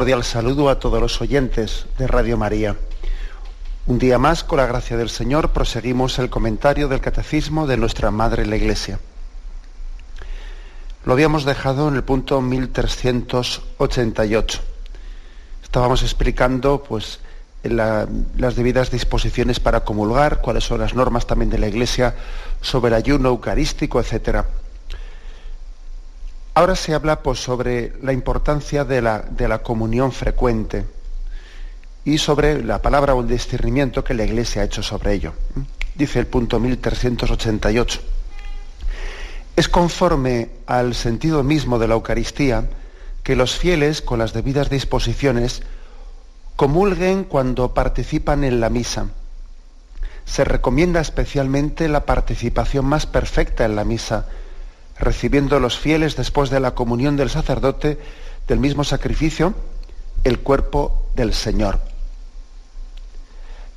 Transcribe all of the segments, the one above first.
Cordial saludo a todos los oyentes de Radio María. Un día más, con la gracia del Señor, proseguimos el comentario del Catecismo de nuestra Madre la Iglesia. Lo habíamos dejado en el punto 1388. Estábamos explicando pues, la- las debidas disposiciones para comulgar, cuáles son las normas también de la Iglesia sobre ayuno eucarístico, etcétera. Ahora se habla pues, sobre la importancia de la, de la comunión frecuente y sobre la palabra o el discernimiento que la Iglesia ha hecho sobre ello. Dice el punto 1388. Es conforme al sentido mismo de la Eucaristía que los fieles, con las debidas disposiciones, comulguen cuando participan en la misa. Se recomienda especialmente la participación más perfecta en la misa, recibiendo los fieles después de la comunión del sacerdote del mismo sacrificio el cuerpo del Señor.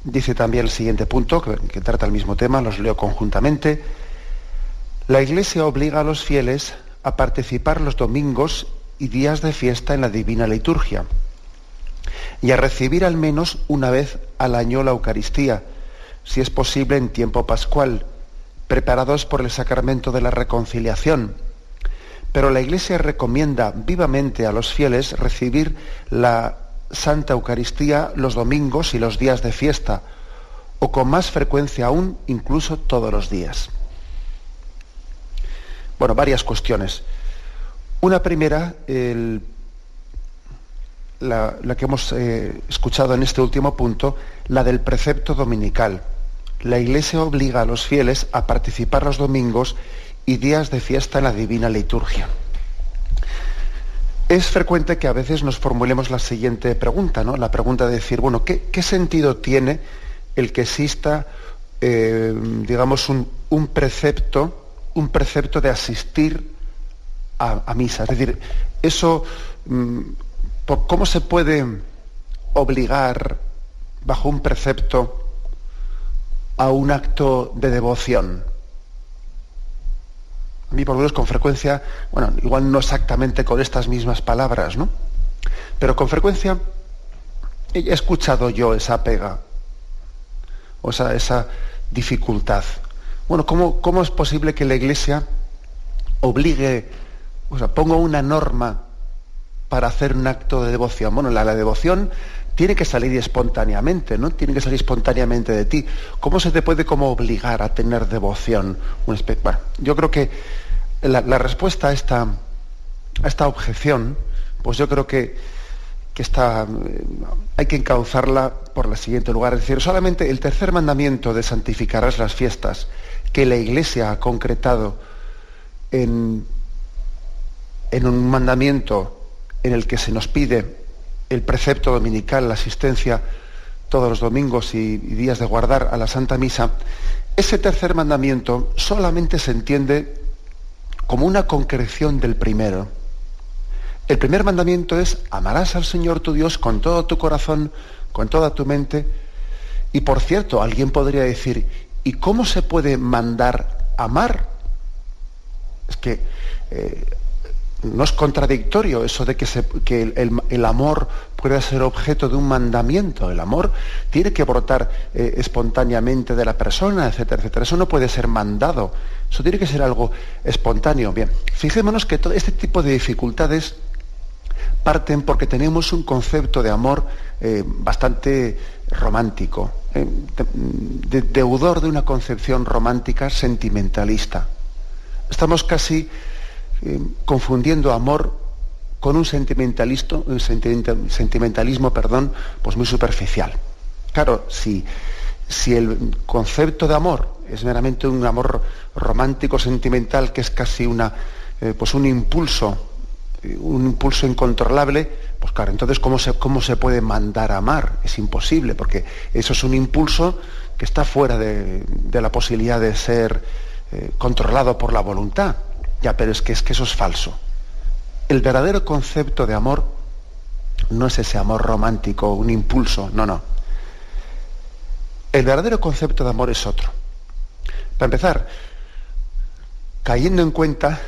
Dice también el siguiente punto, que, trata el mismo tema, los leo conjuntamente. La Iglesia obliga a los fieles a participar los domingos y días de fiesta en la divina liturgia y a recibir al menos una vez al año la Eucaristía, si es posible en tiempo pascual, preparados por el sacramento de la reconciliación. Pero la Iglesia recomienda vivamente a los fieles recibir la Santa Eucaristía los domingos y los días de fiesta, o con más frecuencia aún, incluso todos los días. Bueno, varias cuestiones. Una primera, la que hemos eh, escuchado en este último punto, la del precepto dominical. La Iglesia obliga a los fieles a participar los domingos y días de fiesta en la divina liturgia. Es frecuente que a veces nos formulemos la siguiente pregunta, ¿no? La pregunta de decir, bueno, ¿qué, sentido tiene el que exista, eh, digamos, un, precepto, un precepto de asistir a, a misa? Es decir, eso, mm, ¿cómo se puede obligar bajo un precepto a un acto de devoción? A mí por lo menos con frecuencia, bueno, igual no exactamente con estas mismas palabras, ¿no? Pero con frecuencia he escuchado yo esa pega, o esa, esa dificultad. Bueno, ¿cómo, ¿cómo es posible que la Iglesia obligue, o sea, ponga una norma para hacer un acto de devoción? Bueno, la, la devoción tiene que salir espontáneamente, ¿no? Tiene que salir espontáneamente de ti. ¿Cómo se te puede obligar a tener devoción? Un yo creo que la, la respuesta a esta, a esta objeción, pues yo creo que, que está, eh, hay que encauzarla por el siguiente lugar. Es decir, solamente el tercer mandamiento de santificarás las fiestas que la Iglesia ha concretado en, en un mandamiento en el que se nos pide el precepto dominical, la asistencia todos los domingos y, días de guardar a la Santa Misa, ese tercer mandamiento solamente se entiende como una concreción del primero. El primer mandamiento es amarás al Señor tu Dios con todo tu corazón, con toda tu mente. Y por cierto, alguien podría decir, ¿y cómo se puede mandar amar? Es que eh, no es contradictorio eso de que, el, amor pueda ser objeto de un mandamiento. El amor tiene que brotar eh, espontáneamente de la persona, etcétera, etcétera. Eso no puede ser mandado. Eso tiene que ser algo espontáneo. Bien, fijémonos que todo este tipo de dificultades parten porque tenemos un concepto de amor eh, bastante romántico, eh, de- de- deudor de una concepción romántica sentimentalista. Estamos casi eh, confundiendo amor con un sentimentalismo, sentimentalismo perdón, pues muy superficial. Claro, si, si el concepto de amor es meramente un amor romántico, sentimental, que es casi una, eh, pues un impulso, un impulso incontrolable, pues claro, entonces ¿cómo se, ¿cómo se puede mandar a amar? Es imposible, porque eso es un impulso que está fuera de, la posibilidad de ser eh, controlado por la voluntad. Ya, pero es que, es que eso es falso. El verdadero concepto de amor no es ese amor romántico, un impulso, no, no. El verdadero concepto de amor es otro. Para empezar, cayendo en cuenta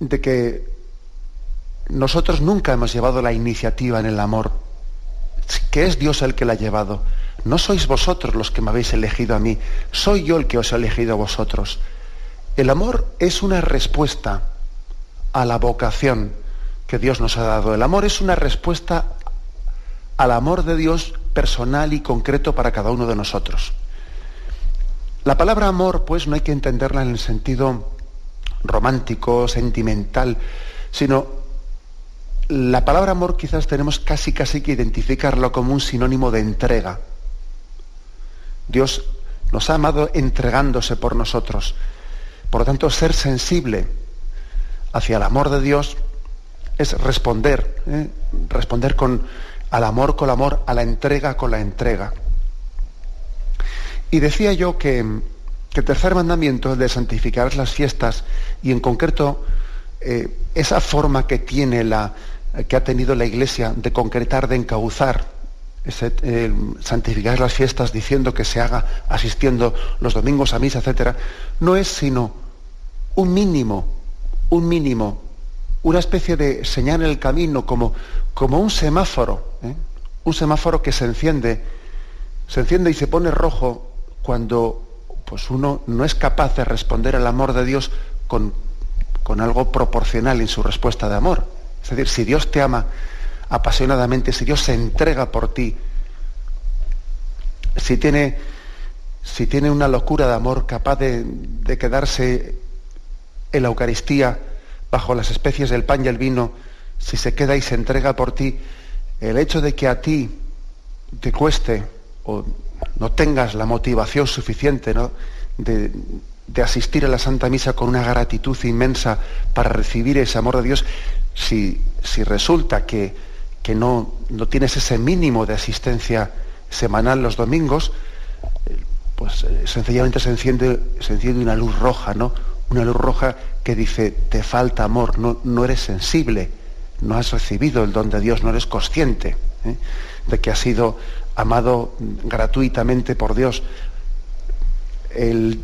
de que nosotros nunca hemos llevado la iniciativa en el amor, que es Dios el que la ha llevado. No sois vosotros los que me habéis elegido a mí, soy yo el que os he elegido a vosotros. El amor es una respuesta a la vocación que Dios nos ha dado. El amor es una respuesta al amor de Dios personal y concreto para cada uno de nosotros. La palabra amor, pues, no hay que entenderla en el sentido romántico, sentimental, sino la palabra amor quizás tenemos casi casi que identificarlo como un sinónimo de entrega. Dios nos ha amado entregándose por nosotros. Por lo tanto, ser sensible hacia el amor de Dios es responder, ¿eh? responder con, al amor con el amor, a la entrega con la entrega. Y decía yo que, el tercer mandamiento, el de santificar las fiestas, y en concreto eh, esa forma que tiene la, que ha tenido la Iglesia de concretar, de encauzar, ese, santificar las fiestas diciendo que se haga asistiendo los domingos a misa, etcétera, no es sino un mínimo, un mínimo, una especie de señal en el camino, como, como un semáforo, ¿eh? un semáforo que se enciende, se enciende y se pone rojo cuando pues uno no es capaz de responder al amor de Dios con, con algo proporcional en su respuesta de amor. Es decir, si Dios te ama apasionadamente, si Dios se entrega por ti, si tiene, si tiene una locura de amor capaz de, de quedarse en la Eucaristía bajo las especies del pan y el vino, si se queda y se entrega por ti, el hecho de que a ti te cueste o no tengas la motivación suficiente de, de, asistir a la Santa Misa con una gratitud inmensa para recibir ese amor de Dios, si, si resulta que, que no, no, tienes ese mínimo de asistencia semanal los domingos, pues eh, sencillamente se enciende, se enciende una luz roja, ¿no? Una luz roja que dice, te falta amor, no, no eres sensible, no has recibido el don de Dios, no eres consciente ¿eh? de que has sido amado gratuitamente por Dios. El,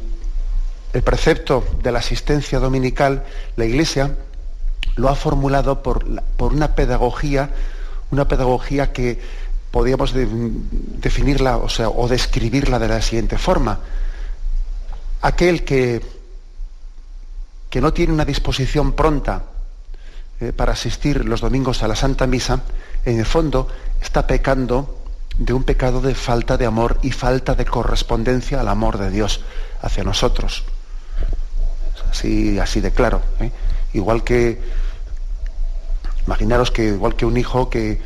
el precepto de la asistencia dominical, la Iglesia lo ha formulado por, por una pedagogía, una pedagogía que podríamos definirla o, sea, o describirla de la siguiente forma. Aquel que, que no tiene una disposición pronta eh, para asistir los domingos a la Santa Misa, en el fondo está pecando de un pecado de falta de amor y falta de correspondencia al amor de Dios hacia nosotros. Así, así de claro. ¿eh? Igual que Imaginaros que igual que un hijo que,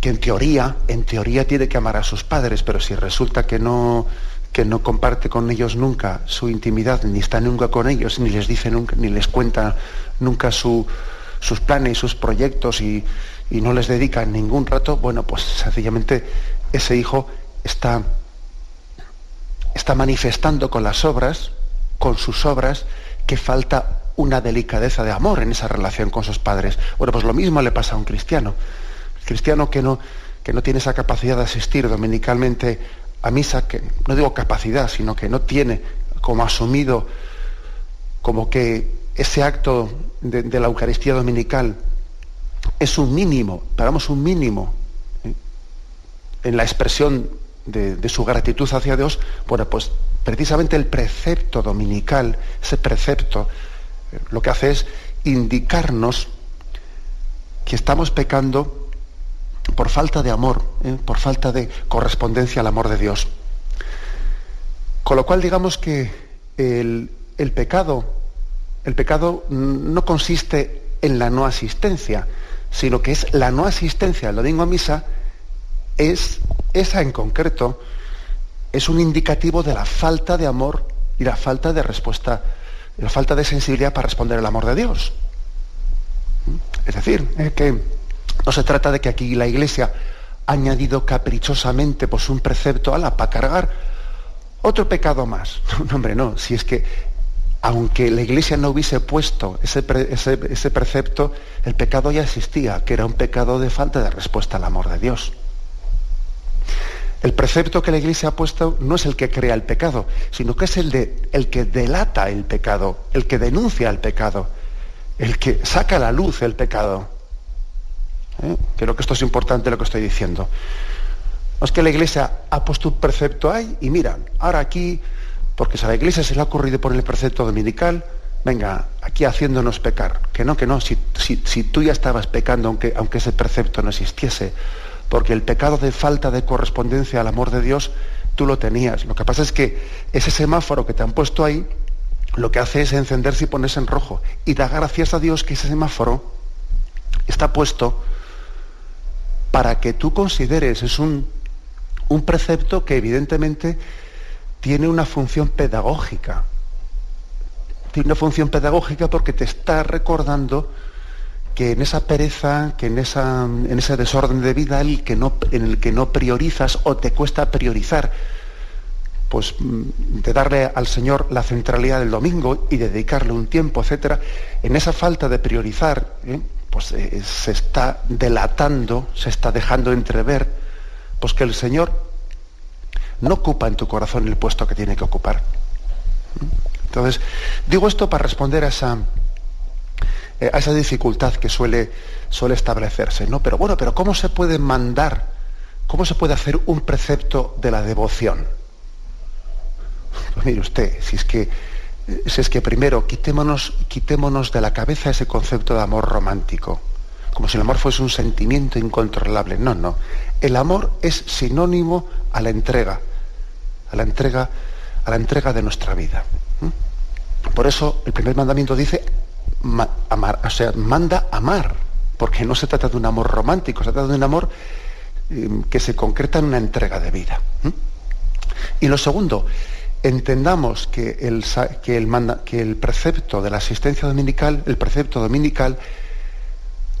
que en teoría, en teoría tiene que amar a sus padres, pero si resulta que no, que no comparte con ellos nunca su intimidad, ni está nunca con ellos, ni les dice nunca, ni les cuenta nunca sus planes, sus proyectos y, y, no les dedica ningún rato, bueno, pues sencillamente ese hijo está, está manifestando con las obras, con sus obras, que falta una delicadeza de amor en esa relación con sus padres. Bueno, pues lo mismo le pasa a un cristiano. El cristiano que no, que no tiene esa capacidad de asistir dominicalmente a misa, que no digo capacidad, sino que no tiene como asumido como que ese acto de, la Eucaristía dominical es un mínimo, paramos un mínimo ¿eh? en la expresión de, de, su gratitud hacia Dios, bueno, pues precisamente el precepto dominical, ese precepto lo que hace es indicarnos que estamos pecando por falta de amor, ¿eh? por falta de correspondencia al amor de Dios. Con lo cual digamos que el, pecado, el pecado no consiste en la no asistencia, sino que es la no asistencia al domingo a misa, es esa en concreto, es un indicativo de la falta de amor y la falta de respuesta, la falta de sensibilidad para responder al amor de Dios. ¿Mm? Es decir, que no se trata de que aquí la Iglesia ha añadido caprichosamente pues, un precepto a la para cargar otro pecado más. No, hombre, no. Si es que aunque la Iglesia no hubiese puesto ese, ese, precepto, el pecado ya existía, que era un pecado de falta de respuesta al amor de Dios. El precepto que la Iglesia ha puesto no es el que crea el pecado, sino que es el, de, el que delata el pecado, el que denuncia el pecado, el que saca a la luz el pecado. ¿Eh? Creo que esto es importante lo que estoy diciendo. No es que la Iglesia ha puesto un precepto ahí y mira, ahora aquí porque si a la iglesia se le ha ocurrido poner el precepto dominical, venga, aquí haciéndonos pecar. Que no, que no, si, tú ya estabas pecando aunque, aunque ese precepto no existiese, porque el pecado de falta de correspondencia al amor de Dios, tú lo tenías. Lo que pasa es que ese semáforo que te han puesto ahí, lo que hace es encenderse y ponerse en rojo. Y da gracias a Dios que ese semáforo está puesto para que tú consideres, es un, un precepto que evidentemente tiene una función pedagógica. Tiene una función pedagógica porque te está recordando que en esa pereza, que en, esa, en ese desorden de vida el que no, en el que no priorizas o te cuesta priorizar, pues mm, de darle al Señor la centralidad del domingo y dedicarle un tiempo, etcétera, en esa falta de priorizar, ¿eh? pues eh, se está delatando, se está dejando entrever, pues que el Señor no ocupa en tu corazón el puesto que tiene que ocupar. Entonces, digo esto para responder a esa, eh, a esa dificultad que suele, suele establecerse. ¿no? Pero bueno, pero ¿cómo se puede mandar, cómo se puede hacer un precepto de la devoción? Pues mire usted, si es que, si es que primero quitémonos, de la cabeza ese concepto de amor romántico, como si el amor fuese un sentimiento incontrolable. No, no. El amor es sinónimo a la entrega a la entrega, a la entrega de nuestra vida. Por eso el primer mandamiento dice o sea, manda amar, porque no se trata de un amor romántico, se trata de un amor em, que se concreta en una entrega de vida. Y lo segundo, entendamos que el, que, el precepto de la asistencia dominical, el precepto dominical,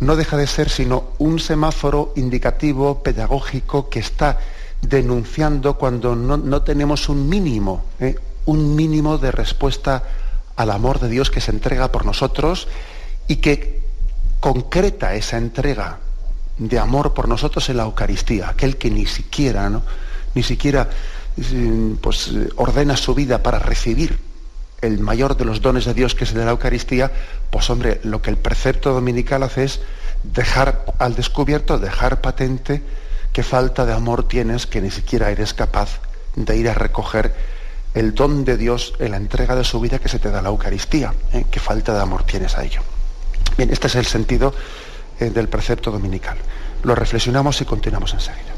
no deja de ser sino un semáforo indicativo, pedagógico, que está denunciando cuando no, tenemos un mínimo, ¿eh? un mínimo de respuesta al amor de Dios que se entrega por nosotros y que concreta esa entrega de amor por nosotros en la Eucaristía, aquel que ni siquiera, ¿no? ni siquiera pues, ordena su vida para recibir el mayor de los dones de Dios que es el de la Eucaristía, pues hombre, lo que el precepto dominical hace es dejar al descubierto, dejar patente qué falta de amor tienes que ni siquiera eres capaz de ir a recoger el don de Dios en la entrega de su vida que se te da la Eucaristía. ¿eh? Qué falta de amor tienes a ello. Bien, este es el sentido eh, del precepto dominical. Lo reflexionamos y continuamos enseguida.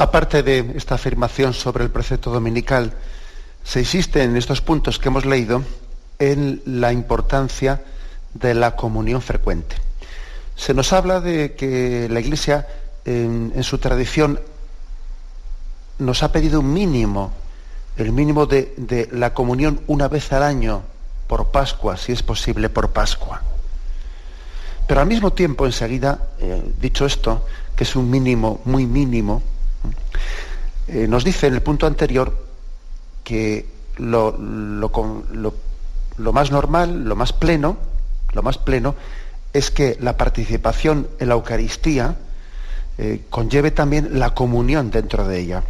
Aparte de esta afirmación sobre el precepto dominical, se insiste en estos puntos que hemos leído en la importancia de la comunión frecuente. Se nos habla de que la Iglesia en, su tradición nos ha pedido un mínimo, el mínimo de, la comunión una vez al año por Pascua, si es posible por Pascua. Pero al mismo tiempo, enseguida, eh, dicho esto, que es un mínimo muy mínimo, eh, nos dice en el punto anterior que lo, más normal, lo más pleno, lo más pleno es que la participación en la Eucaristía eh, conlleve también la comunión dentro de ella.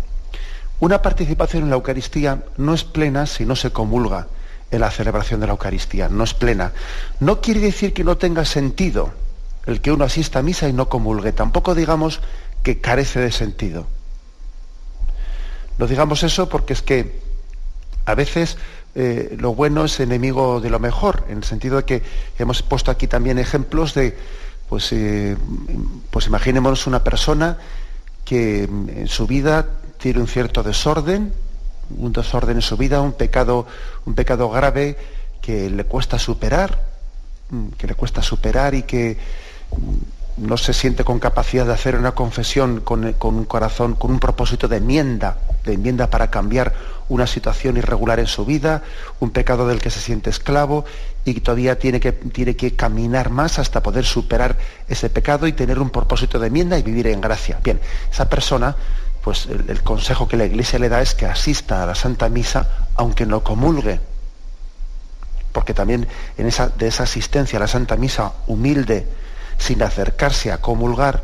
Una participación en la Eucaristía no es plena si no se comulga en la celebración de la Eucaristía, no es plena. No quiere decir que no tenga sentido el que uno asista a misa y no comulgue, tampoco digamos que carece de sentido. No digamos eso porque es que a veces eh, lo bueno es enemigo de lo mejor, en el sentido de que hemos puesto aquí también ejemplos de, pues, eh, pues imaginémonos una persona que en su vida tiene un cierto desorden, un desorden en su vida, un pecado, un pecado grave que le cuesta superar, mm, que le cuesta superar y que no se siente con capacidad de hacer una confesión con, un corazón, con un propósito de enmienda, de enmienda para cambiar una situación irregular en su vida, un pecado del que se siente esclavo y todavía tiene que, tiene que caminar más hasta poder superar ese pecado y tener un propósito de enmienda y vivir en gracia. Bien, esa persona, pues el, consejo que la Iglesia le da es que asista a la Santa Misa aunque no comulgue. Porque también en esa, de esa asistencia a la Santa Misa humilde, sin acercarse a comulgar,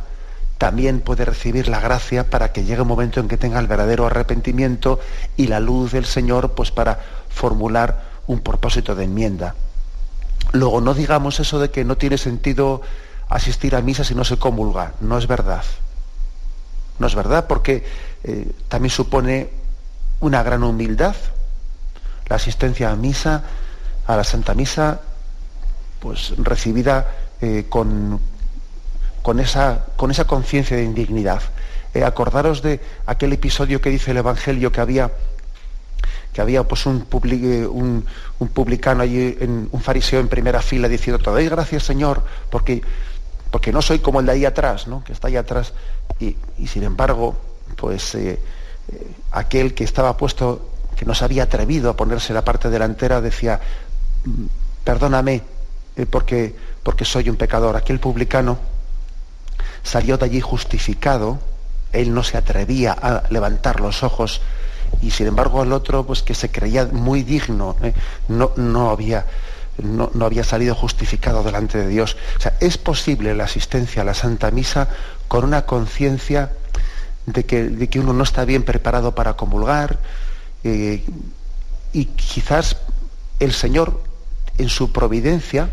también puede recibir la gracia para que llegue un momento en que tenga el verdadero arrepentimiento y la luz del Señor pues para formular un propósito de enmienda. Luego no digamos eso de que no tiene sentido asistir a misa si no se comulga, no es verdad. No es verdad porque eh, también supone una gran humildad la asistencia a misa, a la Santa Misa, pues recibida eh, con, con esa, con esa conciencia de indignidad. Eh, acordaros de aquel episodio que dice el Evangelio que había que había pues un, eh, un, publicano allí, en, un fariseo en primera fila diciendo, te doy gracias Señor, porque, porque no soy como el de ahí atrás, ¿no? que está ahí atrás. Y, sin embargo, pues aquel que estaba puesto, que no se había atrevido a ponerse la parte delantera, decía, mm, perdóname, porque, porque soy un pecador. Aquel publicano salió de allí justificado, él no se atrevía a levantar los ojos y sin embargo el otro, pues que se creía muy digno, ¿eh? no, no, había, no, había salido justificado delante de Dios. O sea, es posible la asistencia a la Santa Misa con una conciencia de que, de que, uno no está bien preparado para comulgar eh, y quizás el Señor en su providencia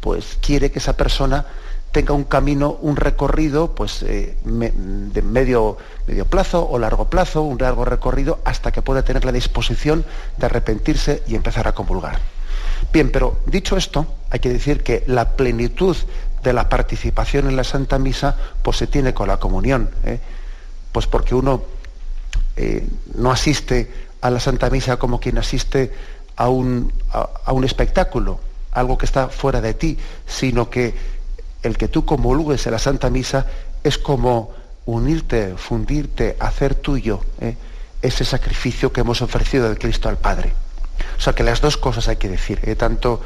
pues quiere que esa persona tenga un camino, un recorrido, pues eh, de medio, medio plazo o largo plazo, un largo recorrido, hasta que pueda tener la disposición de arrepentirse y empezar a comulgar. Bien, pero dicho esto, hay que decir que la plenitud de la participación en la Santa Misa, pues se tiene con la comunión, ¿eh? pues porque uno eh, no asiste a la Santa Misa como quien asiste a un, a un espectáculo, algo que está fuera de ti, sino que el que tú comulgues en la Santa Misa es como unirte, fundirte, hacer tuyo ¿eh? ese sacrificio que hemos ofrecido de Cristo al Padre. O sea que las dos cosas hay que decir, ¿eh? tanto,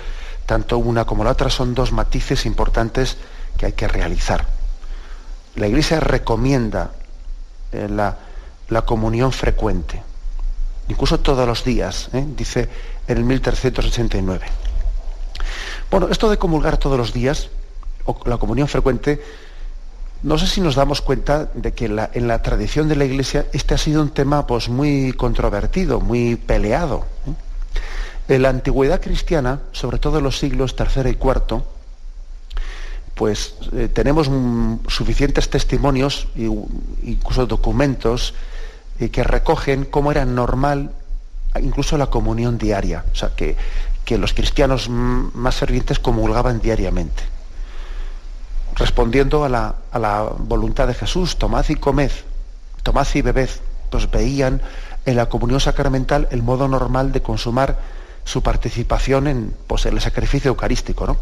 tanto una como la otra son dos matices importantes que hay que realizar. La Iglesia recomienda eh, la, la, comunión frecuente, incluso todos los días, dice en el 1389. Bueno, esto de comulgar todos los días, o la comunión frecuente, no sé si nos damos cuenta de que en la tradición de la Iglesia este ha sido un tema pues, muy controvertido, muy peleado. ¿eh? En la antigüedad cristiana, sobre todo en los siglos III y IV, pues eh, tenemos suficientes testimonios, incluso documentos, eh, que recogen cómo era normal incluso la comunión diaria, o sea, que, que los cristianos más fervientes comulgaban diariamente respondiendo a la, voluntad de Jesús, tomad y comed, tomad y bebed, pues veían en la comunión sacramental el modo normal de consumar su participación en, pues, el sacrificio eucarístico. ¿no?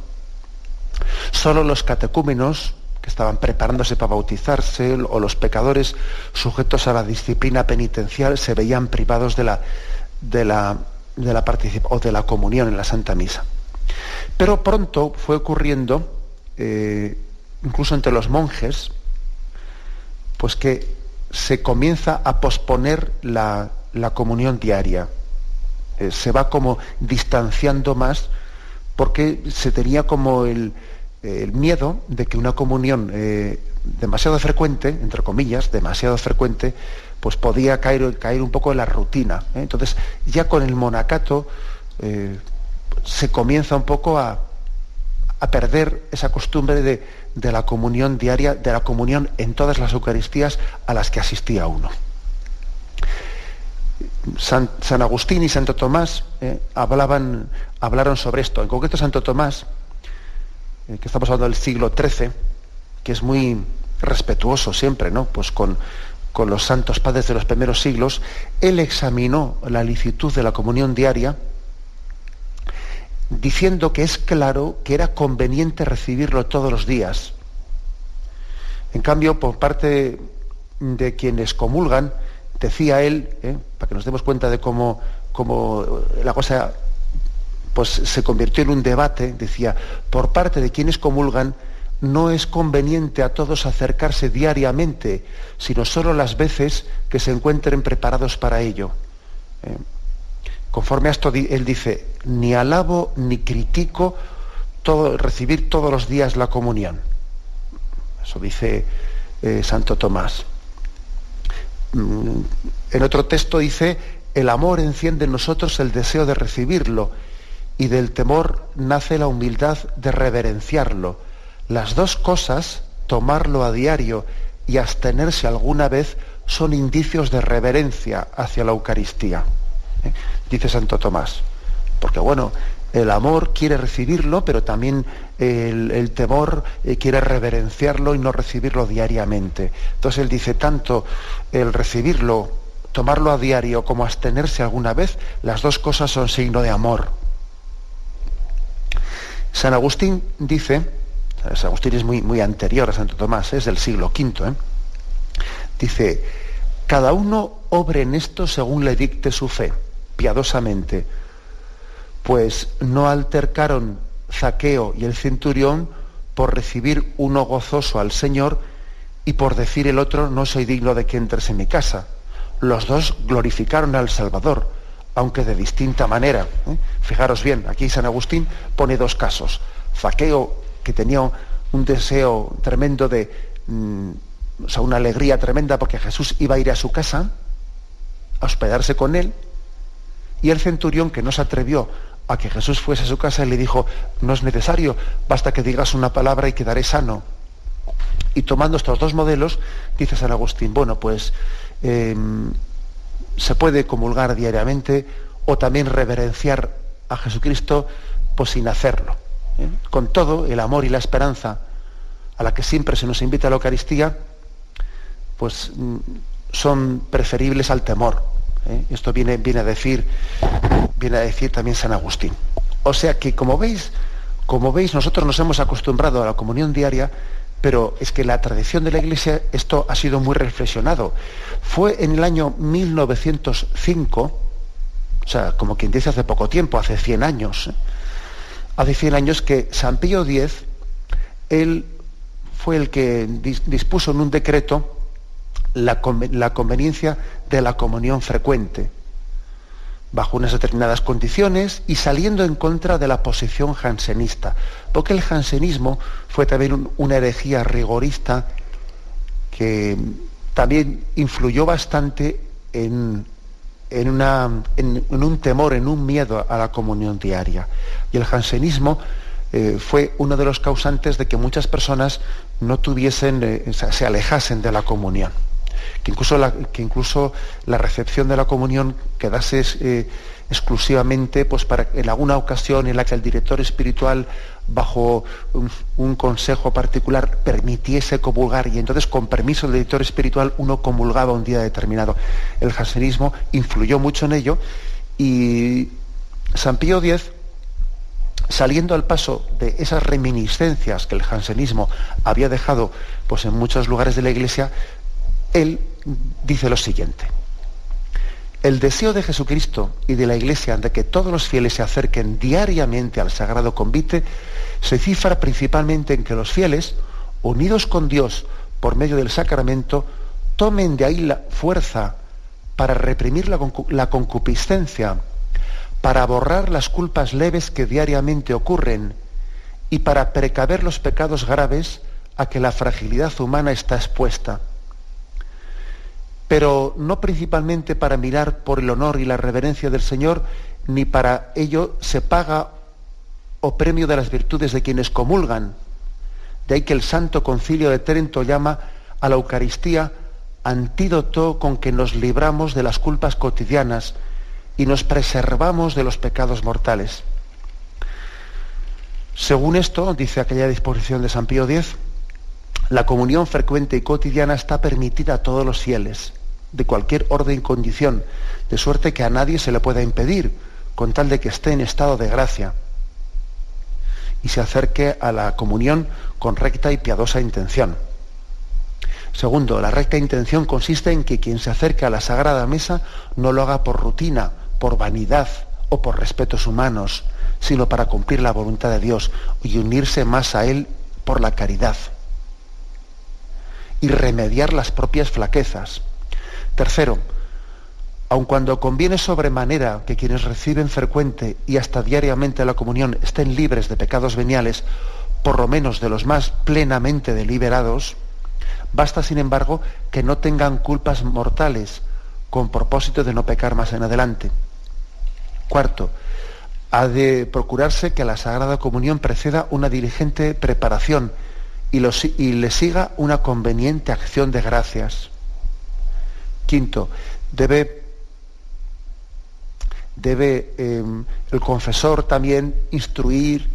Solo los catecúmenos que estaban preparándose para bautizarse o los pecadores sujetos a la disciplina penitencial se veían privados de la, de la, de la o de la comunión en la Santa Misa. Pero pronto fue ocurriendo, eh, incluso entre los monjes, pues que se comienza a posponer la, comunión diaria. Eh, se va como distanciando más porque se tenía como el, miedo de que una comunión eh, demasiado frecuente, entre comillas, demasiado frecuente, pues podía caer, caer un poco en la rutina. Entonces, ya con el monacato se comienza un poco a, a perder esa costumbre de, la comunión diaria, de la comunión en todas las Eucaristías a las que asistía uno. San, Agustín y Santo Tomás eh, hablaban, hablaron sobre esto. En concreto Santo Tomás, eh, que estamos hablando del siglo XIII, que es muy respetuoso siempre, ¿no? Pues con, con los santos padres de los primeros siglos, él examinó la licitud de la comunión diaria diciendo que es claro que era conveniente recibirlo todos los días. En cambio, por parte de quienes comulgan, decía él, ¿eh? para que nos demos cuenta de cómo, cómo la cosa pues, se convirtió en un debate, decía, por parte de quienes comulgan, no es conveniente a todos acercarse diariamente, sino solo las veces que se encuentren preparados para ello. ¿eh? Conforme a esto, él dice, ni alabo ni critico recibir todos los días la comunión. Eso dice eh, Santo Tomás. Mm, en otro texto dice, el amor enciende en nosotros el deseo de recibirlo y del temor nace la humildad de reverenciarlo. Las dos cosas, tomarlo a diario y abstenerse alguna vez, son indicios de reverencia hacia la Eucaristía. ¿eh? dice Santo Tomás. Porque bueno, el amor quiere recibirlo, pero también el, temor eh, quiere reverenciarlo y no recibirlo diariamente. Entonces él dice, tanto el recibirlo, tomarlo a diario, como abstenerse alguna vez, las dos cosas son signo de amor. San Agustín dice, San Agustín es muy, muy anterior a Santo Tomás, es del siglo V, ¿eh? dice, cada uno obre en esto según le dicte su fe piadosamente, pues no altercaron Zaqueo y el centurión por recibir uno gozoso al Señor y por decir el otro no soy digno de que entres en mi casa. Los dos glorificaron al Salvador, aunque de distinta manera. ¿eh? Fijaros bien, aquí San Agustín pone dos casos. Zaqueo, que tenía un deseo tremendo de, mm, o sea, una alegría tremenda porque Jesús iba a ir a su casa, a hospedarse con él, y el centurión que no se atrevió a que Jesús fuese a su casa le dijo, no es necesario, basta que digas una palabra y quedaré sano. Y tomando estos dos modelos, dice San Agustín, bueno, pues em, se puede comulgar diariamente o también reverenciar a Jesucristo pues sin hacerlo. ¿Eh? Con todo, el amor y la esperanza a la que siempre se nos invita a la Eucaristía, pues mm, son preferibles al temor. ¿eh? Esto viene, viene, a decir, viene a decir también San Agustín. O sea que, como veis, como veis, nosotros nos hemos acostumbrado a la comunión diaria, pero es que la tradición de la Iglesia, esto ha sido muy reflexionado. Fue en el año 1905, o sea, como quien dice hace poco tiempo, hace 100 años, ¿eh? Hace 100 años que San Pío X, él fue el que dispuso en un decreto la, conveniencia de la comunión frecuente, bajo unas determinadas condiciones y saliendo en contra de la posición jansenista, porque el jansenismo fue también una herejía rigorista que también influyó bastante en, en, un temor, en un miedo a la comunión diaria. Y el jansenismo eh, fue uno de los causantes de que muchas personas no tuviesen, eh, se alejasen de la comunión. que incluso la, que incluso la recepción de la comunión quedase eh, exclusivamente pues, para, en alguna ocasión en la que el director espiritual, bajo un, consejo particular, permitiese comulgar y entonces con permiso del director espiritual uno comulgaba un día determinado. El jansenismo influyó mucho en ello y San Pío X saliendo al paso de esas reminiscencias que el jansenismo había dejado pues, en muchos lugares de la Iglesia, él dice lo siguiente. El deseo de Jesucristo y de la Iglesia de que todos los fieles se acerquen diariamente al sagrado convite se cifra principalmente en que los fieles, unidos con Dios por medio del sacramento, tomen de ahí la fuerza para reprimir la, concupiscencia, para borrar las culpas leves que diariamente ocurren y para precaver los pecados graves a que la fragilidad humana está expuesta. Pero no principalmente para mirar por el honor y la reverencia del Señor, ni para ello se paga o premio de las virtudes de quienes comulgan. De ahí que el Santo Concilio de Trento llama a la Eucaristía antídoto con que nos libramos de las culpas cotidianas, y nos preservamos de los pecados mortales. Según esto, dice aquella disposición de San Pío X, la comunión frecuente y cotidiana está permitida a todos los fieles, de cualquier orden y condición, de suerte que a nadie se le pueda impedir, con tal de que esté en estado de gracia y se acerque a la comunión con recta y piadosa intención. Segundo, la recta intención consiste en que quien se acerque a la Sagrada Mesa no lo haga por rutina, por vanidad o por respetos humanos, sino para cumplir la voluntad de Dios y unirse más a Él por la caridad y remediar las propias flaquezas. Tercero, aun cuando conviene sobremanera que quienes reciben frecuente y hasta diariamente la comunión estén libres de pecados veniales, por lo menos de los más plenamente deliberados, basta sin embargo que no tengan culpas mortales con propósito de no pecar más en adelante. Cuarto, ha de procurarse que la Sagrada Comunión preceda una diligente preparación y, le siga una conveniente acción de gracias. Quinto, debe, debe em, el confesor también instruir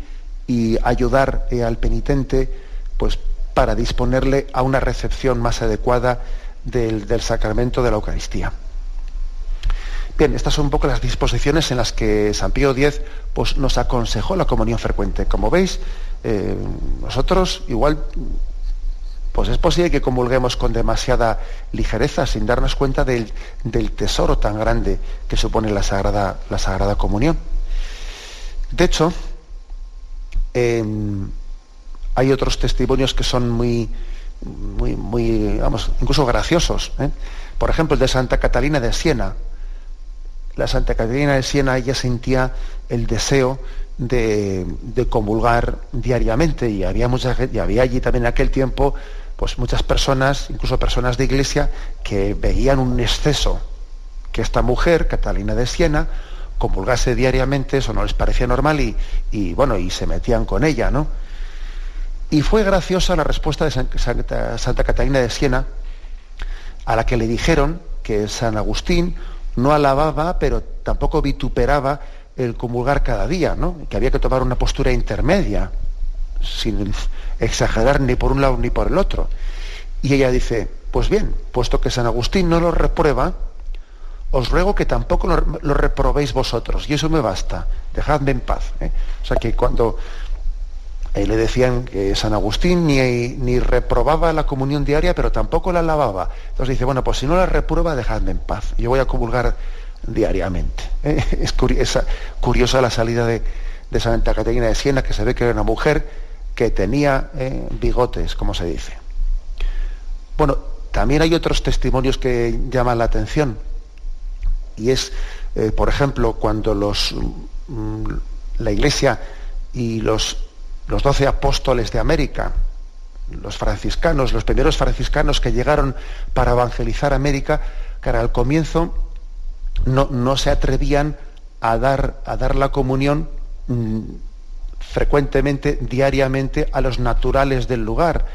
y ayudar eh, al penitente pues, para disponerle a una recepción más adecuada del sacramento de la Eucaristía. Bien, estas son un poco las disposiciones en las que San Pío X pues, nos aconsejó la comunión frecuente. Como veis, eh, nosotros igual pues es posible que comulguemos con demasiada ligereza sin darnos cuenta del, tesoro tan grande que supone la Sagrada, la Sagrada Comunión. De hecho, em, hay otros testimonios que son muy, muy, muy vamos, incluso graciosos. ¿eh? Por ejemplo, el de Santa Catalina de Siena, la Santa Catarina de Siena ella sentía el deseo de, comulgar diariamente y había, mucha, y había allí también en aquel tiempo pues muchas personas, incluso personas de iglesia, que veían un exceso, que esta mujer, Catalina de Siena, comulgase diariamente, eso no les parecía normal y, y bueno, y se metían con ella, ¿no? Y fue graciosa la respuesta de Santa Catalina de Siena, a la que le dijeron que San Agustín no alababa, pero tampoco vituperaba el comulgar cada día, ¿no? que había que tomar una postura intermedia, sin exagerar ni por un lado ni por el otro. Y ella dice, pues bien, puesto que San Agustín no lo reprueba, os ruego que tampoco lo, reprobéis vosotros, y eso me basta, dejadme en paz. ¿eh? O sea que cuando le decían que San Agustín ni, ni, reprobaba la comunión diaria, pero tampoco la lavaba. Entonces dice, bueno, pues si no la reprueba, dejadme en paz. Yo voy a comulgar diariamente. ¿eh? Es curiosa, curiosa, la salida de, Santa Catarina de Siena, que se ve que era una mujer que tenía ¿eh? bigotes, como se dice. Bueno, también hay otros testimonios que llaman la atención. Y es, eh, por ejemplo, cuando los, mm, la Iglesia y los los doce apóstoles de América, los franciscanos, los primeros franciscanos que llegaron para evangelizar América, que al comienzo no, no, se atrevían a dar, a dar la comunión mm, frecuentemente, diariamente, a los naturales del lugar,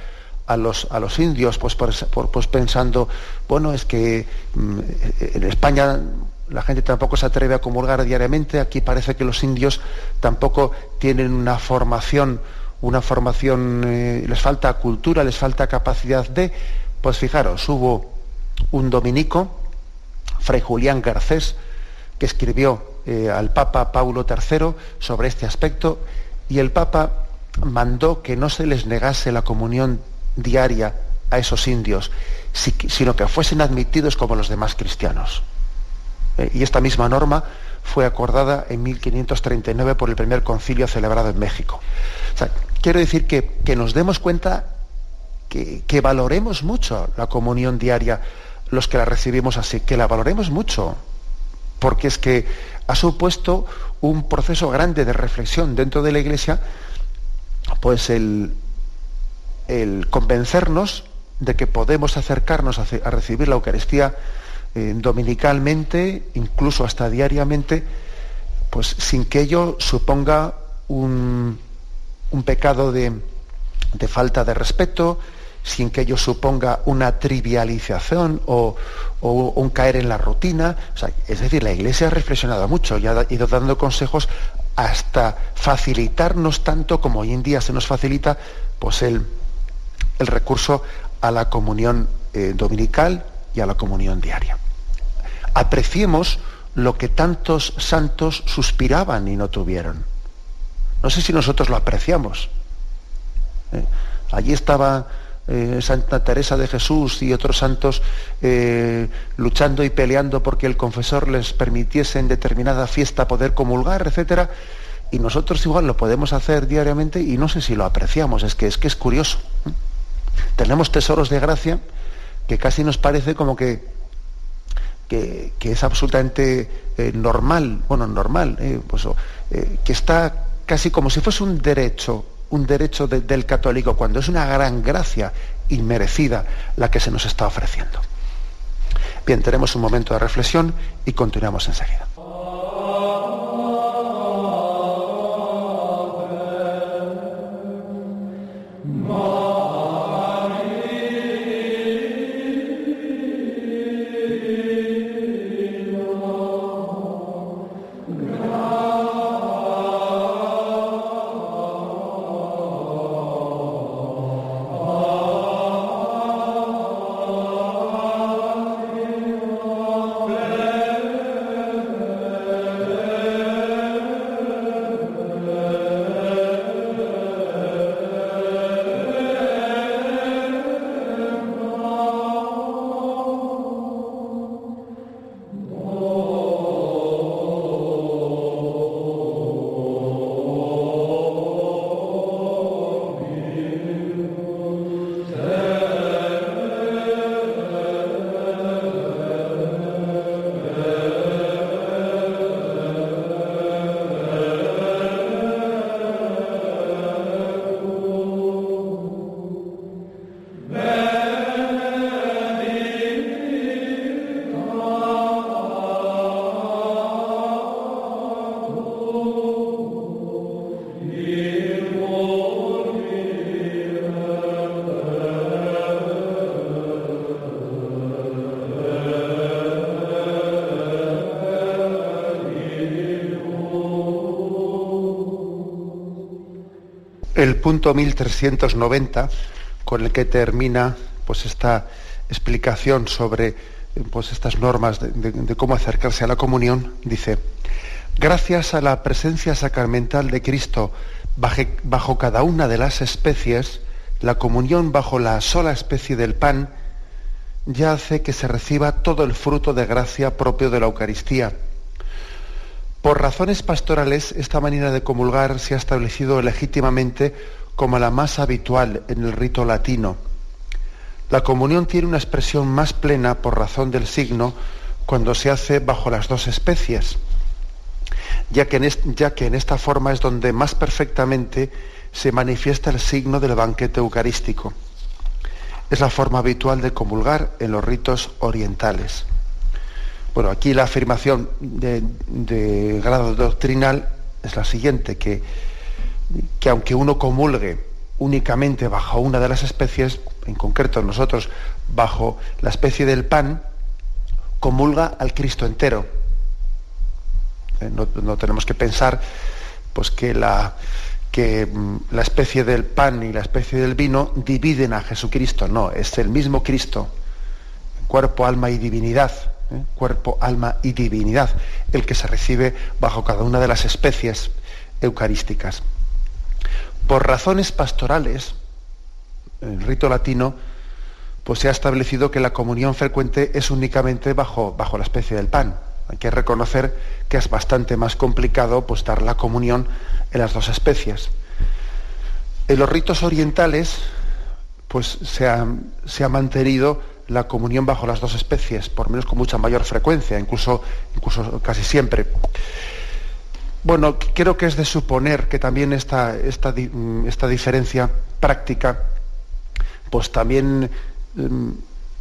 a los, a los indios, pues, pues pensando, bueno, es que mm, en España la gente tampoco se atreve a comulgar diariamente, aquí parece que los indios tampoco tienen una formación, una formación, eh, les falta cultura, les falta capacidad de, pues fijaros, hubo un dominico, Fray Julián Garcés, que escribió eh, al Papa Paulo III sobre este aspecto, y el Papa mandó que no se les negase la comunión diaria a esos indios, sino que fuesen admitidos como los demás cristianos. Eh, y esta misma norma fue acordada en 1539 por el primer concilio celebrado en México. quiero decir que, nos demos cuenta que, que, valoremos mucho la comunión diaria, los que la recibimos así, que la valoremos mucho, porque es que ha supuesto un proceso grande de reflexión dentro de la Iglesia, pues el, convencernos de que podemos acercarnos a, recibir la Eucaristía eh, dominicalmente, incluso hasta diariamente, pues sin que ello suponga un, pecado de, falta de respeto, sin que ello suponga una trivialización o, un caer en la rutina. es decir, la Iglesia ha reflexionado mucho y ha ido dando consejos hasta facilitarnos tanto como hoy en día se nos facilita pues el, el recurso a la comunión eh, dominical y a la comunión diaria. Apreciemos lo que tantos santos suspiraban y no tuvieron. No sé si nosotros lo apreciamos. ¿eh? Allí estaba eh, Santa Teresa de Jesús y otros santos luchando y peleando porque el confesor les permitiese en determinada fiesta poder comulgar, etc. Y nosotros igual lo podemos hacer diariamente y no sé si lo apreciamos. Es que es, que es curioso. Tenemos tesoros de gracia que casi nos parece como que, que, es absolutamente eh, normal, bueno, normal, eh, pues, eh, que está casi como si fuese un derecho, un derecho del católico, cuando es una gran gracia inmerecida la que se nos está ofreciendo. Bien, tenemos un momento de reflexión y continuamos enseguida. Punto 1390 con el que termina pues esta explicación sobre pues estas normas de, cómo acercarse a la comunión, dice, gracias a la presencia sacramental de Cristo bajo cada una de las especies, la comunión bajo la sola especie del pan ya hace que se reciba todo el fruto de gracia propio de la Eucaristía por razones pastorales, esta manera de comulgar se ha establecido legítimamente como la más habitual en el rito latino. La comunión tiene una expresión más plena por razón del signo cuando se hace bajo las dos especies, ya que, en ya que en esta forma es donde más perfectamente se manifiesta el signo del banquete eucarístico. Es la forma habitual de comulgar en los ritos orientales. Bueno, aquí la afirmación de, grado doctrinal es la siguiente, que, que aunque uno comulgue únicamente bajo una de las especies, en concreto nosotros, bajo la especie del pan, comulga al Cristo entero. Eh, no, tenemos que pensar pues, que, la, que mm, la especie del pan y la especie del vino dividen a Jesucristo. No, es el mismo Cristo, cuerpo, alma y divinidad. Cuerpo, alma y divinidad, el que se recibe bajo cada una de las especies eucarísticas. Por razones pastorales, el rito latino, pues se ha establecido que la comunión frecuente es únicamente bajo, bajo la especie del pan. Hay que reconocer que es bastante más complicado pues, dar la comunión en las dos especies. En los ritos orientales, pues se ha, se ha mantenido la comunión bajo las dos especies, por menos con mucha mayor frecuencia, incluso, incluso casi siempre. Bueno, creo que es de suponer que también esta, esta, esta diferencia práctica pues también mm,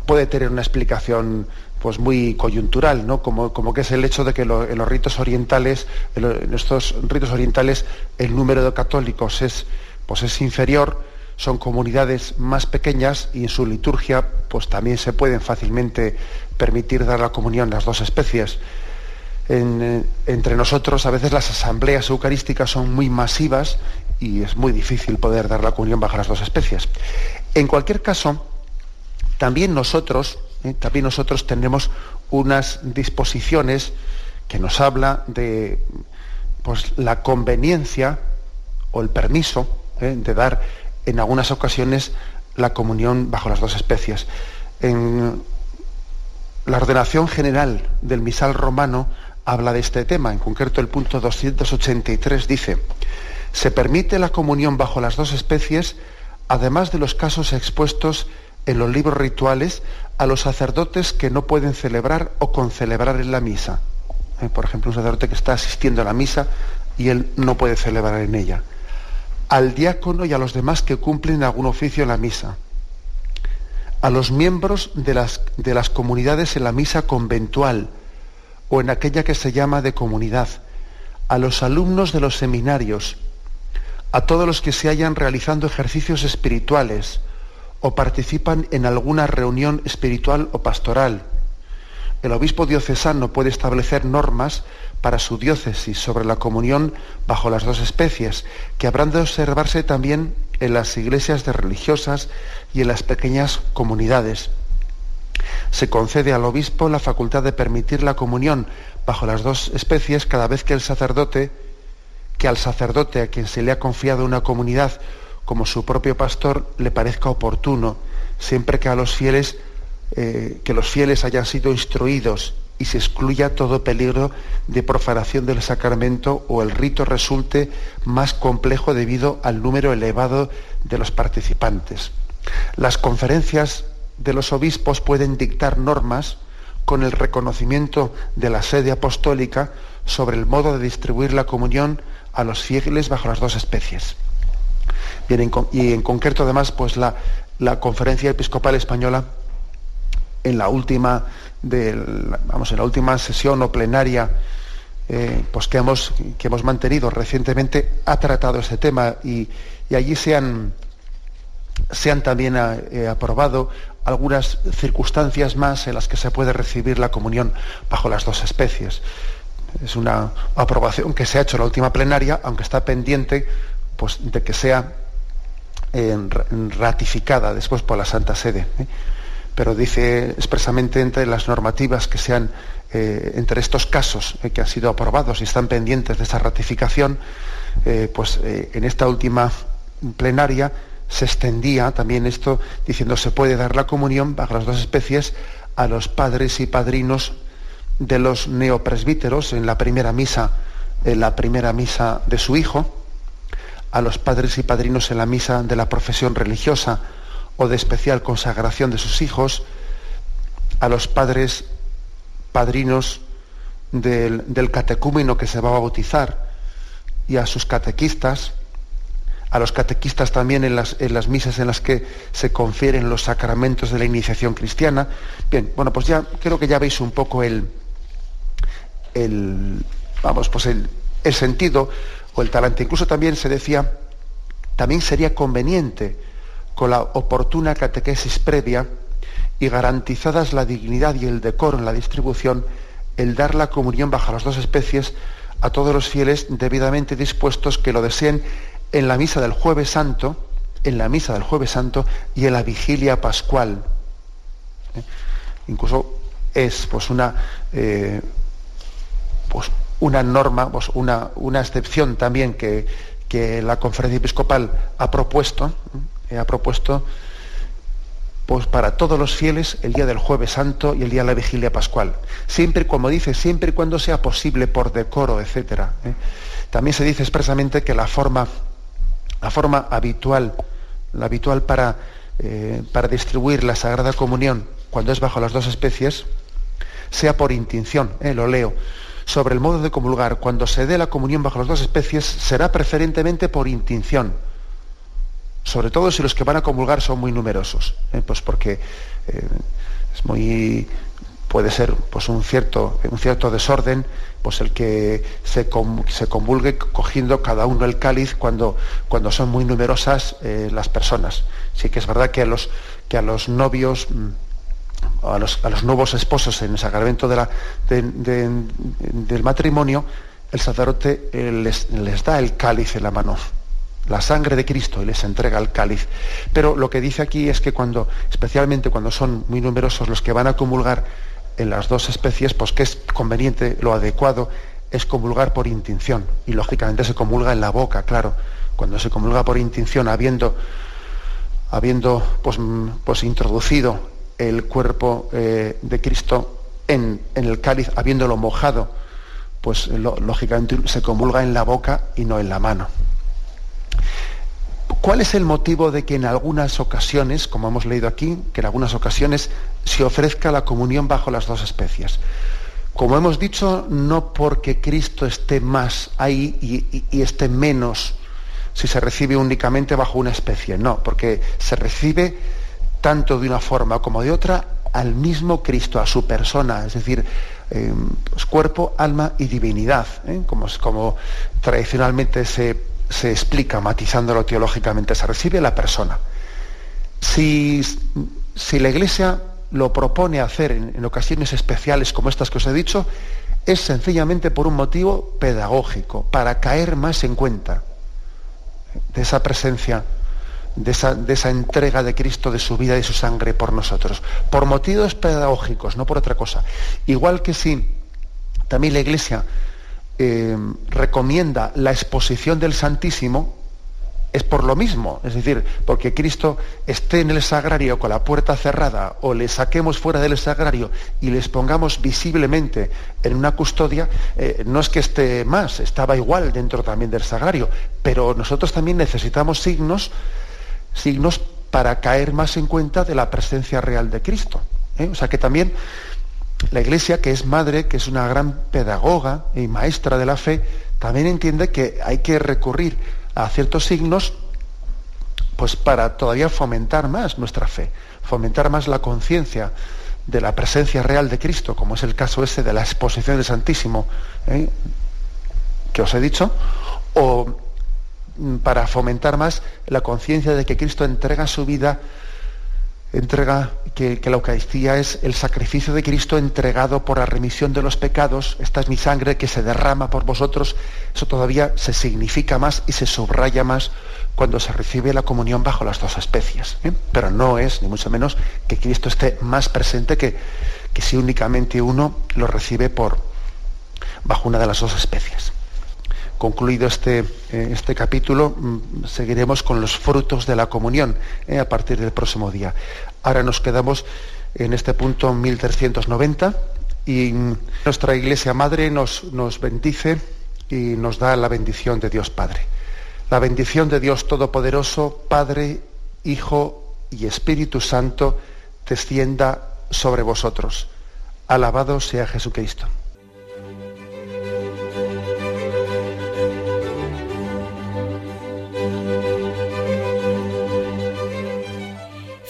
puede tener una explicación pues muy coyuntural, ¿no? Como, como que es el hecho de que en los ritos orientales, en, estos ritos orientales, el número de católicos es, pues es inferior, son comunidades más pequeñas y en su liturgia pues también se pueden fácilmente permitir dar la comunión las dos especies. Eh, entre nosotros a veces las asambleas eucarísticas son muy masivas y es muy difícil poder dar la comunión bajo las dos especies. En cualquier caso, también nosotros, eh, también nosotros tenemos unas disposiciones que nos habla de pues, la conveniencia o el permiso eh, de dar en algunas ocasiones la comunión bajo las dos especies. En la ordenación general del misal romano habla de este tema, en concreto el punto 283 dice, se permite la comunión bajo las dos especies además de los casos expuestos en los libros rituales a los sacerdotes que no pueden celebrar o concelebrar en la misa. Eh, por ejemplo, un sacerdote que está asistiendo a la misa y él no puede celebrar en ella. Al diácono y a los demás que cumplen algún oficio en la misa. A los miembros de las, de las comunidades en la misa conventual o en aquella que se llama de comunidad. A los alumnos de los seminarios a todos los que se hayan realizando ejercicios espirituales o participan en alguna reunión espiritual o pastoral. El obispo diocesano puede establecer normas para su diócesis sobre la comunión bajo las dos especies, que habrán de observarse también en las iglesias de religiosas y en las pequeñas comunidades. Se concede al obispo la facultad de permitir la comunión bajo las dos especies cada vez que el sacerdote que al sacerdote a quien se le ha confiado una comunidad como su propio pastor le parezca oportuno, siempre que a los fieles, eh, que los fieles hayan sido instruidos y se excluya todo peligro de profanación del sacramento o el rito resulte más complejo debido al número elevado de los participantes. Las conferencias de los obispos pueden dictar normas con el reconocimiento de la sede apostólica sobre el modo de distribuir la comunión a los fieles bajo las dos especies. Y en concreto además, pues la, conferencia episcopal española en la última vamos, en la última sesión o plenaria eh, pues que hemos, que hemos mantenido recientemente ha tratado este tema y, allí se han, se han también eh, aprobado algunas circunstancias más en las que se puede recibir la comunión bajo las dos especies es una aprobación que se ha hecho en la última plenaria, aunque está pendiente pues, de que sea eh, ratificada después por la Santa Sede. Pero dice expresamente entre las normativas que sean, eh, entre estos casos que han sido aprobados y están pendientes de esa ratificación, pues en esta última plenaria se extendía también esto diciendo se puede dar la comunión bajo las dos especies a los padres y padrinos de los neopresbíteros en la primera misa, en la primera misa de su hijo, a los padres y padrinos en la misa de la profesión religiosa o de especial consagración de sus hijos, a los padres padrinos del, catecúmeno que se va a bautizar y a sus catequistas, a los catequistas también en las, misas en las que se confieren los sacramentos de la iniciación cristiana. Bien, bueno, pues ya creo que ya veis un poco el, el, vamos, pues el, sentido o el talante. Incluso también se decía, también sería conveniente con la oportuna catequesis previa y garantizadas la dignidad y el decoro en la distribución, el dar la comunión bajo las dos especies a todos los fieles debidamente dispuestos que lo deseen en la misa del jueves santo, en la misa del jueves santo y en la vigilia pascual. ¿Eh? Incluso es pues una, eh, pues, una norma, pues, una, una, excepción también que, la conferencia episcopal ha propuesto, ¿eh? Ha propuesto pues para todos los fieles el día del jueves santo y el día de la vigilia pascual. Siempre, como dice, siempre y cuando sea posible por decoro, etc. También se dice expresamente que la forma, la forma habitual, la habitual para, para distribuir la Sagrada Comunión cuando es bajo las dos especies, sea por intinción, ¿eh? lo leo, sobre el modo de comulgar, cuando se dé la comunión bajo las dos especies, será preferentemente por intinción, sobre todo si los que van a comulgar son muy numerosos, ¿eh? pues porque eh, es muy puede ser pues un cierto, un cierto desorden, pues el que se, se convulgue cogiendo cada uno el cáliz cuando, cuando son muy numerosas las personas. Sí que es verdad que a los, que a los novios mm, a los, nuevos esposos en el sacramento de la, del matrimonio, el sacerdote eh, les, da el cáliz en la mano, la sangre de Cristo y les entrega el cáliz. Pero lo que dice aquí es que cuando, especialmente cuando son muy numerosos los que van a comulgar en las dos especies, pues que es conveniente, lo adecuado es comulgar por intinción. Y lógicamente se comulga en la boca, claro. Cuando se comulga por intinción, habiendo, habiendo pues, pues introducido el cuerpo eh, de Cristo en, el cáliz, habiéndolo mojado, pues lógicamente se comulga en la boca y no en la mano. ¿Cuál es el motivo de que en algunas ocasiones, como hemos leído aquí, que en algunas ocasiones se ofrezca la comunión bajo las dos especies? Como hemos dicho, no porque Cristo esté más ahí y, esté menos si se recibe únicamente bajo una especie, no, porque se recibe tanto de una forma como de otra, al mismo Cristo, a su persona, es decir, eh, pues cuerpo, alma y divinidad, ¿eh? como, como, tradicionalmente se, explica, matizándolo teológicamente, se recibe la persona. Si, si la Iglesia lo propone hacer en, ocasiones especiales como estas que os he dicho, es sencillamente por un motivo pedagógico, para caer más en cuenta de esa presencia de esa, entrega de Cristo, de su vida y su sangre por nosotros, por motivos pedagógicos, no por otra cosa. Igual que si también la Iglesia eh, recomienda la exposición del Santísimo, es por lo mismo, es decir, porque Cristo esté en el sagrario con la puerta cerrada o le saquemos fuera del sagrario y les pongamos visiblemente en una custodia, eh, no es que esté más, estaba igual dentro también del sagrario, pero nosotros también necesitamos signos signos para caer más en cuenta de la presencia real de Cristo. ¿eh? O sea que también la Iglesia, que es madre, que es una gran pedagoga y maestra de la fe, también entiende que hay que recurrir a ciertos signos pues para todavía fomentar más nuestra fe, fomentar más la conciencia de la presencia real de Cristo, como es el caso ese de la exposición del Santísimo, ¿eh? que os he dicho, o Mm, para fomentar más la conciencia de que Cristo entrega su vida, entrega que, la Eucaristía es el sacrificio de Cristo entregado por la remisión de los pecados, esta es mi sangre que se derrama por vosotros, eso todavía se significa más y se subraya más cuando se recibe la comunión bajo las dos especies. ¿eh? Pero no es, ni mucho menos, que Cristo esté más presente que, que si únicamente uno lo recibe por, bajo una de las dos especies. Concluido este, eh, este capítulo, mm, seguiremos con los frutos de la comunión eh, a partir del próximo día. Ahora nos quedamos en este punto 1390 y nuestra Iglesia Madre nos, nos bendice y nos da la bendición de Dios Padre. La bendición de Dios Todopoderoso, Padre, Hijo y Espíritu Santo, descienda sobre vosotros. Alabado sea Jesucristo.